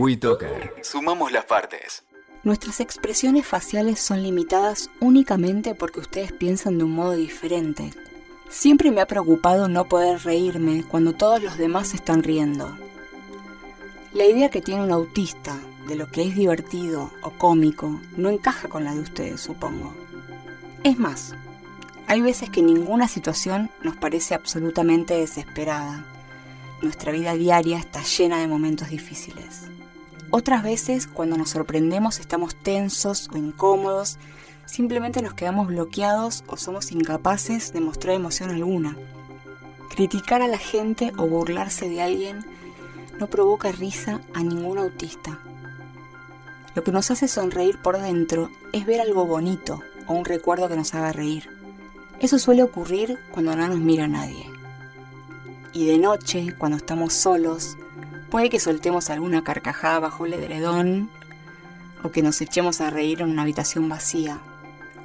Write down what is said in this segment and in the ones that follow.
WeToker. Sumamos las partes. Nuestras expresiones faciales son limitadas únicamente porque ustedes piensan de un modo diferente. Siempre me ha preocupado no poder reírme cuando todos los demás están riendo. La idea que tiene un autista de lo que es divertido o cómico no encaja con la de ustedes, supongo. Es más, hay veces que ninguna situación nos parece absolutamente desesperada. Nuestra vida diaria está llena de momentos difíciles. Otras veces, cuando nos sorprendemos, estamos tensos o incómodos, simplemente nos quedamos bloqueados o somos incapaces de mostrar emoción alguna. Criticar a la gente o burlarse de alguien no provoca risa a ningún autista. Lo que nos hace sonreír por dentro es ver algo bonito o un recuerdo que nos haga reír. Eso suele ocurrir cuando no nos mira nadie. Y de noche, cuando estamos solos, puede que soltemos alguna carcajada bajo el edredón o que nos echemos a reír en una habitación vacía.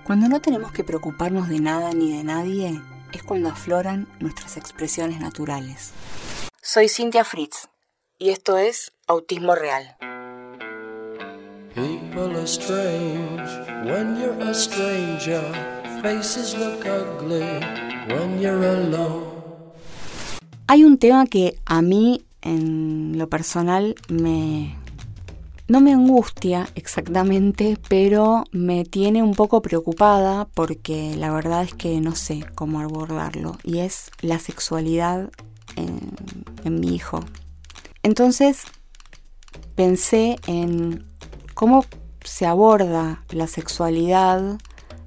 Cuando no tenemos que preocuparnos de nada ni de nadie, es cuando afloran nuestras expresiones naturales. Soy Cintia Fritz y esto es Autismo Real. People are strange when you're a stranger. Faces look ugly when you're alone. Hay un tema que a mí, en lo personal, me. No me angustia exactamente, pero me tiene un poco preocupada porque la verdad es que no sé cómo abordarlo. Y es la sexualidad en, en mi hijo. Entonces pensé en cómo se aborda la sexualidad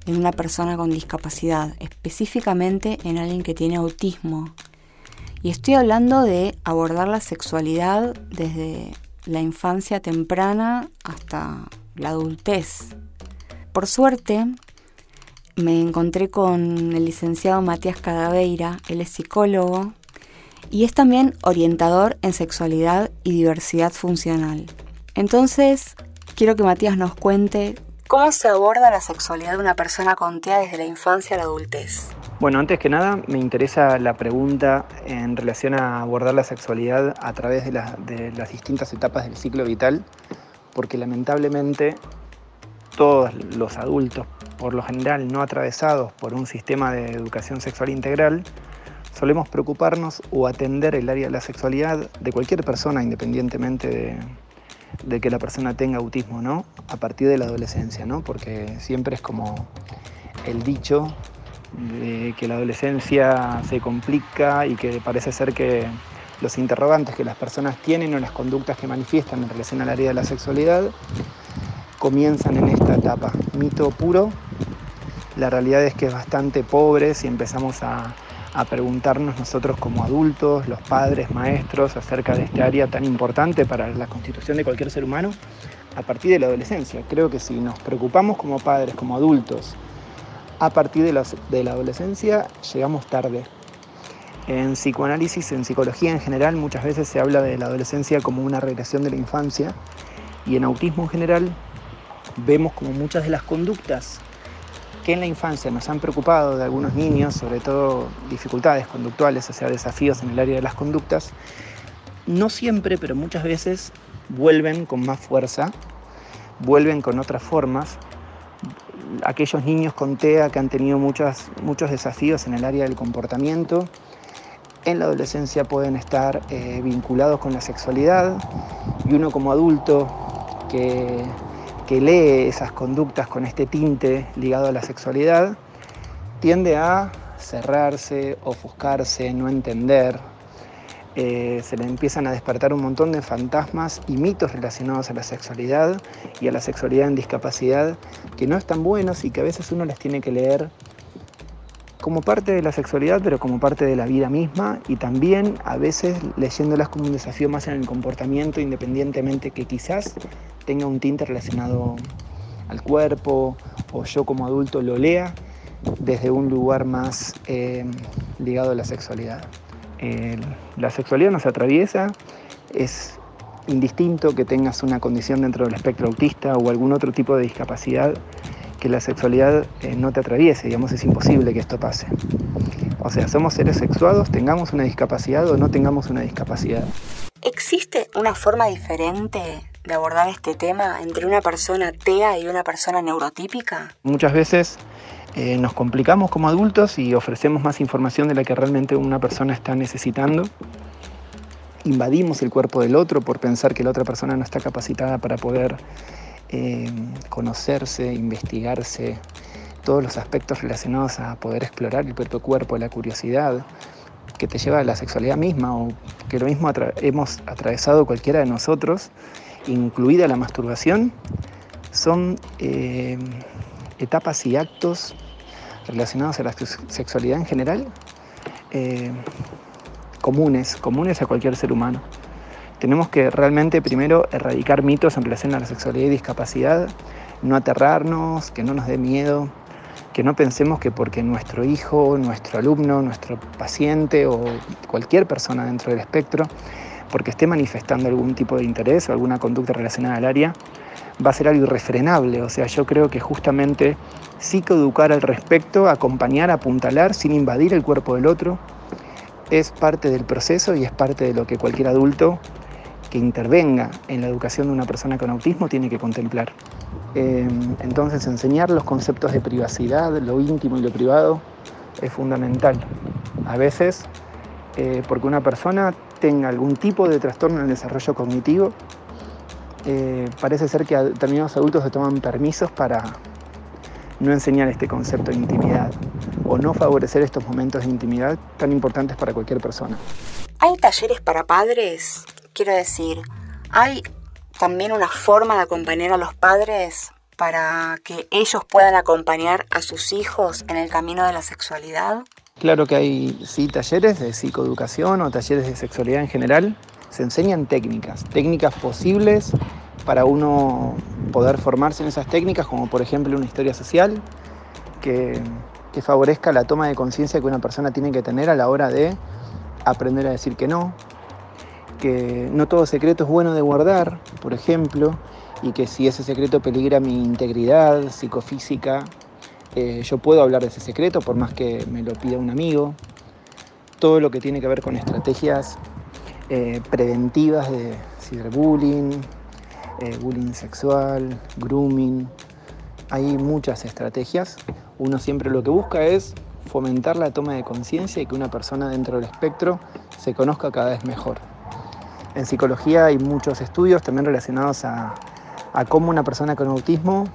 en una persona con discapacidad, específicamente en alguien que tiene autismo. Y estoy hablando de abordar la sexualidad desde la infancia temprana hasta la adultez. Por suerte, me encontré con el licenciado Matías Cadaveira, él es psicólogo y es también orientador en sexualidad y diversidad funcional. Entonces, quiero que Matías nos cuente cómo se aborda la sexualidad de una persona con TEA desde la infancia a la adultez. Bueno, antes que nada me interesa la pregunta en relación a abordar la sexualidad a través de, las distintas etapas del ciclo vital, porque lamentablemente todos los adultos, por lo general no atravesados por un sistema de educación sexual integral, solemos preocuparnos o atender el área de la sexualidad de cualquier persona, independientemente de, de que la persona tenga autismo, ¿no? A partir de la adolescencia, ¿no? Porque siempre es como el dicho de que la adolescencia se complica y que parece ser que los interrogantes que las personas tienen o las conductas que manifiestan en relación al área de la sexualidad comienzan en esta etapa. Mito puro, la realidad es que es bastante pobre si empezamos a a preguntarnos nosotros como adultos, los padres, maestros, acerca de este área tan importante para la constitución de cualquier ser humano a partir de la adolescencia. Creo que si nos preocupamos como padres, como adultos, a partir de la, adolescencia, llegamos tarde. En psicoanálisis, en psicología en general, muchas veces se habla de la adolescencia como una regresión de la infancia y en autismo en general vemos como muchas de las conductas que en la infancia nos han preocupado de algunos niños, sobre todo dificultades conductuales, o sea, desafíos en el área de las conductas, no siempre, pero muchas veces vuelven con más fuerza, vuelven con otras formas. Aquellos niños con TEA que han tenido muchos, muchos desafíos en el área del comportamiento, en la adolescencia pueden estar eh, vinculados con la sexualidad y uno como adulto que que lee esas conductas con este tinte ligado a la sexualidad, tiende a cerrarse, ofuscarse, no entender. Eh, se le empiezan a despertar un montón de fantasmas y mitos relacionados a la sexualidad y a la sexualidad en discapacidad que no están buenos y que a veces uno les tiene que leer como parte de la sexualidad, pero como parte de la vida misma y también a veces leyéndolas como un desafío más en el comportamiento, independientemente que quizás tenga un tinte relacionado al cuerpo o yo como adulto lo lea desde un lugar más eh, ligado a la sexualidad. La sexualidad nos atraviesa, es indistinto que tengas una condición dentro del espectro autista o algún otro tipo de discapacidad, que la sexualidad eh, no te atraviese, digamos, es imposible que esto pase. O sea, somos seres sexuados, tengamos una discapacidad o no tengamos una discapacidad. ¿Existe una forma diferente de abordar este tema entre una persona TEA y una persona neurotípica? Muchas veces eh, nos complicamos como adultos y ofrecemos más información de la que realmente una persona está necesitando. Invadimos el cuerpo del otro por pensar que la otra persona no está capacitada para poder eh, conocerse, investigarse, todos los aspectos relacionados a poder explorar el propio cuerpo, la curiosidad que te lleva a la sexualidad misma o que lo mismo hemos atravesado cualquiera de nosotros, incluida la masturbación, son eh, etapas y actos relacionados a la sexualidad en general eh, comunes, comunes a cualquier ser humano. Tenemos que realmente primero erradicar mitos en relación a la sexualidad y discapacidad, no aterrarnos, que no nos dé miedo, que no pensemos que porque nuestro hijo, nuestro alumno, nuestro paciente o cualquier persona dentro del espectro, porque esté manifestando algún tipo de interés o alguna conducta relacionada al área, va a ser algo irrefrenable. O sea, yo creo que justamente psicoeducar al respecto, acompañar, apuntalar sin invadir el cuerpo del otro, es parte del proceso y es parte de lo que cualquier adulto que intervenga en la educación de una persona con autismo tiene que contemplar. Em, entonces enseñar los conceptos de privacidad, lo íntimo y lo privado es fundamental. A veces, eh, porque una persona tenga algún tipo de trastorno en el desarrollo cognitivo, eh, parece ser que determinados adultos se toman permisos para no enseñar este concepto de intimidad o no favorecer estos momentos de intimidad tan importantes para cualquier persona. ¿Hay talleres para padres? Quiero decir, ¿hay también una forma de acompañar a los padres para que ellos puedan acompañar a sus hijos en el camino de la sexualidad? Claro que hay sí talleres de psicoeducación o talleres de sexualidad en general. Se enseñan técnicas, técnicas posibles para uno poder formarse en esas técnicas, como por ejemplo una historia social que, que favorezca la toma de conciencia que una persona tiene que tener a la hora de aprender a decir que no, que no todo secreto es bueno de guardar, por ejemplo, y que si ese secreto peligra mi integridad psicofísica, eh, yo puedo hablar de ese secreto por más que me lo pida un amigo. Todo lo que tiene que ver con estrategias eh, preventivas de ciberbullying, eh, bullying sexual, grooming. Hay muchas estrategias. Uno siempre lo que busca es fomentar la toma de conciencia y que una persona dentro del espectro se conozca cada vez mejor. En psicología hay muchos estudios también relacionados a, cómo una persona con autismo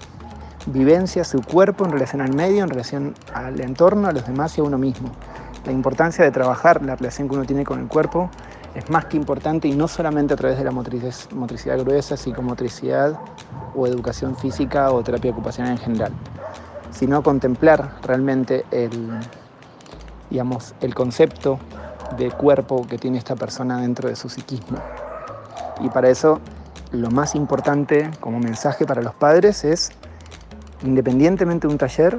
vivencia su cuerpo en relación al medio, en relación al entorno, a los demás y a uno mismo. La importancia de trabajar la relación que uno tiene con el cuerpo es más que importante y no solamente a través de la motricidad gruesa, psicomotricidad o educación física o terapia ocupacional en general, sino contemplar realmente el, digamos, el concepto de cuerpo que tiene esta persona dentro de su psiquismo. Y para eso lo más importante como mensaje para los padres es, independientemente de un taller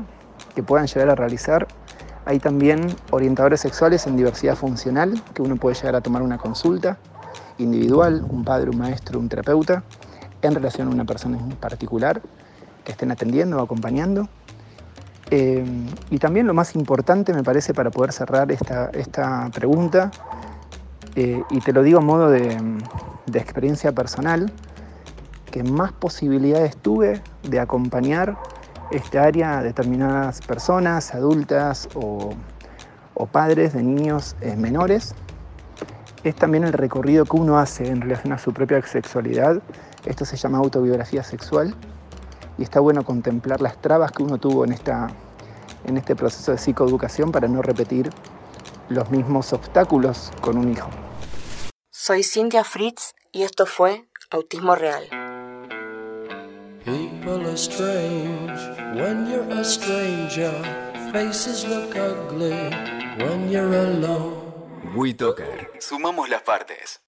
que puedan llegar a realizar, hay también orientadores sexuales en diversidad funcional, que uno puede llegar a tomar una consulta individual, un padre, un maestro, un terapeuta, en relación a una persona en particular, que estén atendiendo o acompañando. Eh, y también lo más importante, me parece, para poder cerrar esta, esta pregunta, eh, y te lo digo a modo de, de, experiencia personal, que más posibilidades tuve de acompañar esta área a determinadas personas, adultas o, o padres de niños eh, menores, es también el recorrido que uno hace en relación a su propia sexualidad. Esto se llama autobiografía sexual y está bueno contemplar las trabas que uno tuvo en, esta, en este proceso de psicoeducación para no repetir los mismos obstáculos con un hijo. Soy Cintia Fritz y esto fue Autismo Real. People are strange when you're a stranger. Faces look ugly when you're alone. WeToker. Sumamos las partes.